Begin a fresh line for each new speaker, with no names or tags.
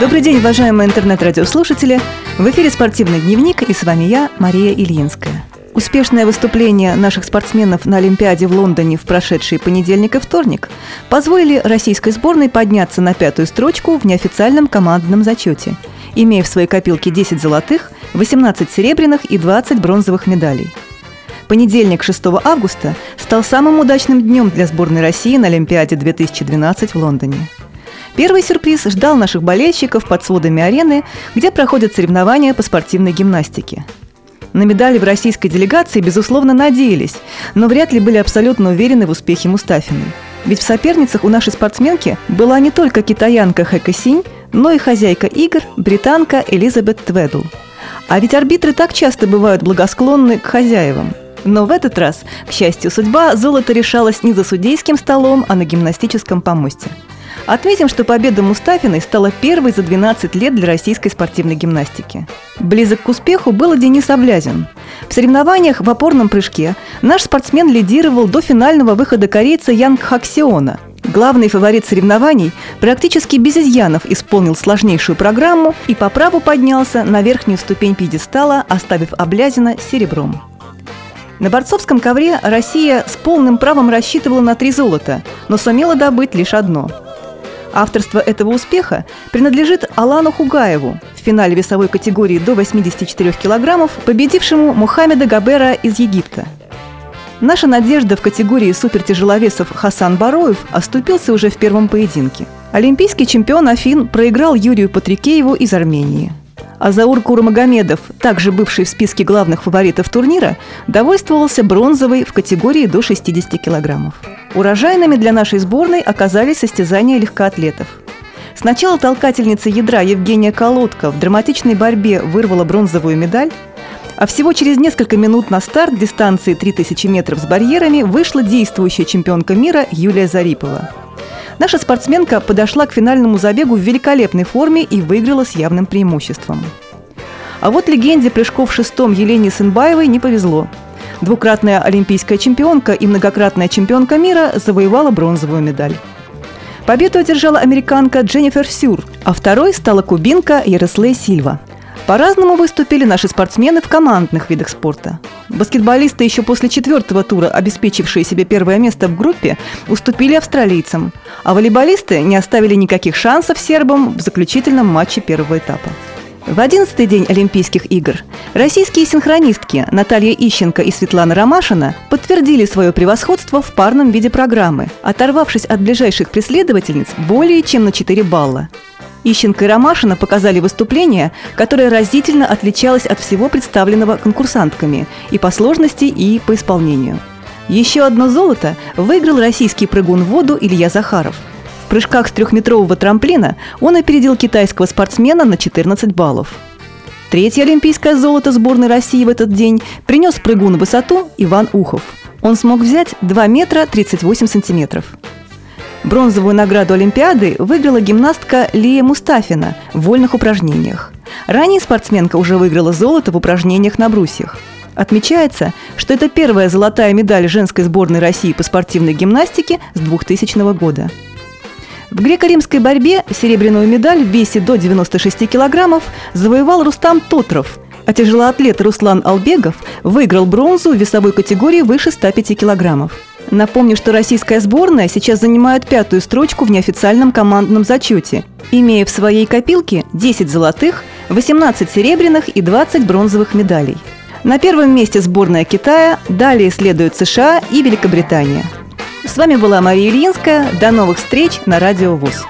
Добрый день, уважаемые интернет-радиослушатели! В эфире «Спортивный дневник» и с вами я, Мария Ильинская. Успешное выступление наших спортсменов на Олимпиаде в Лондоне в прошедший понедельник и вторник позволили российской сборной подняться на пятую строчку в неофициальном командном зачете, имея в своей копилке 10 золотых, 18 серебряных и 20 бронзовых медалей. Понедельник, 6 августа, стал самым удачным днем для сборной России на Олимпиаде 2012 в Лондоне – Первый сюрприз ждал наших болельщиков под сводами арены, где проходят соревнования по спортивной гимнастике. На медали в российской делегации, безусловно, надеялись, но вряд ли были абсолютно уверены в успехе Мустафиной. Ведь в соперницах у нашей спортсменки была не только китаянка Хэка Синь, но и хозяйка игр, британка Элизабет Тведл. А ведь арбитры так часто бывают благосклонны к хозяевам. Но в этот раз, к счастью, судьба золото решалась не за судейским столом, а на гимнастическом помосте – Отметим, что победа Мустафиной стала первой за 12 лет для российской спортивной гимнастики. Близок к успеху был и Денис Облязин. В соревнованиях в опорном прыжке наш спортсмен лидировал до финального выхода корейца Янг Хаксиона. Главный фаворит соревнований практически без изъянов исполнил сложнейшую программу и по праву поднялся на верхнюю ступень пьедестала, оставив Облязина серебром. На борцовском ковре Россия с полным правом рассчитывала на три золота, но сумела добыть лишь одно – Авторство этого успеха принадлежит Алану Хугаеву в финале весовой категории до 84 килограммов, победившему Мухаммеда Габера из Египта. Наша надежда в категории супертяжеловесов Хасан Бароев оступился уже в первом поединке. Олимпийский чемпион Афин проиграл Юрию Патрикееву из Армении. Азаур Курмагомедов, также бывший в списке главных фаворитов турнира, довольствовался бронзовой в категории до 60 килограммов. Урожайными для нашей сборной оказались состязания легкоатлетов. Сначала толкательница ядра Евгения Колодка в драматичной борьбе вырвала бронзовую медаль, а всего через несколько минут на старт дистанции 3000 метров с барьерами вышла действующая чемпионка мира Юлия Зарипова. Наша спортсменка подошла к финальному забегу в великолепной форме и выиграла с явным преимуществом. А вот легенде прыжков в шестом Елене Сынбаевой не повезло – Двукратная олимпийская чемпионка и многократная чемпионка мира завоевала бронзовую медаль. Победу одержала американка Дженнифер Сюр, а второй стала кубинка Ярослей Сильва. По-разному выступили наши спортсмены в командных видах спорта. Баскетболисты, еще после четвертого тура, обеспечившие себе первое место в группе, уступили австралийцам, а волейболисты не оставили никаких шансов сербам в заключительном матче первого этапа. В одиннадцатый день Олимпийских игр российские синхронистки Наталья Ищенко и Светлана Ромашина подтвердили свое превосходство в парном виде программы, оторвавшись от ближайших преследовательниц более чем на 4 балла. Ищенко и Ромашина показали выступление, которое разительно отличалось от всего представленного конкурсантками и по сложности, и по исполнению. Еще одно золото выиграл российский прыгун в воду Илья Захаров – прыжках с трехметрового трамплина он опередил китайского спортсмена на 14 баллов. Третье олимпийское золото сборной России в этот день принес прыгун на высоту Иван Ухов. Он смог взять 2 метра 38 сантиметров. Бронзовую награду Олимпиады выиграла гимнастка Лия Мустафина в вольных упражнениях. Ранее спортсменка уже выиграла золото в упражнениях на брусьях. Отмечается, что это первая золотая медаль женской сборной России по спортивной гимнастике с 2000 года. В греко-римской борьбе серебряную медаль в весе до 96 килограммов завоевал Рустам Тотров, а тяжелоатлет Руслан Албегов выиграл бронзу в весовой категории выше 105 килограммов. Напомню, что российская сборная сейчас занимает пятую строчку в неофициальном командном зачете, имея в своей копилке 10 золотых, 18 серебряных и 20 бронзовых медалей. На первом месте сборная Китая, далее следуют США и Великобритания – с вами была Мария Ильинская. До новых встреч на Радио ВУЗ.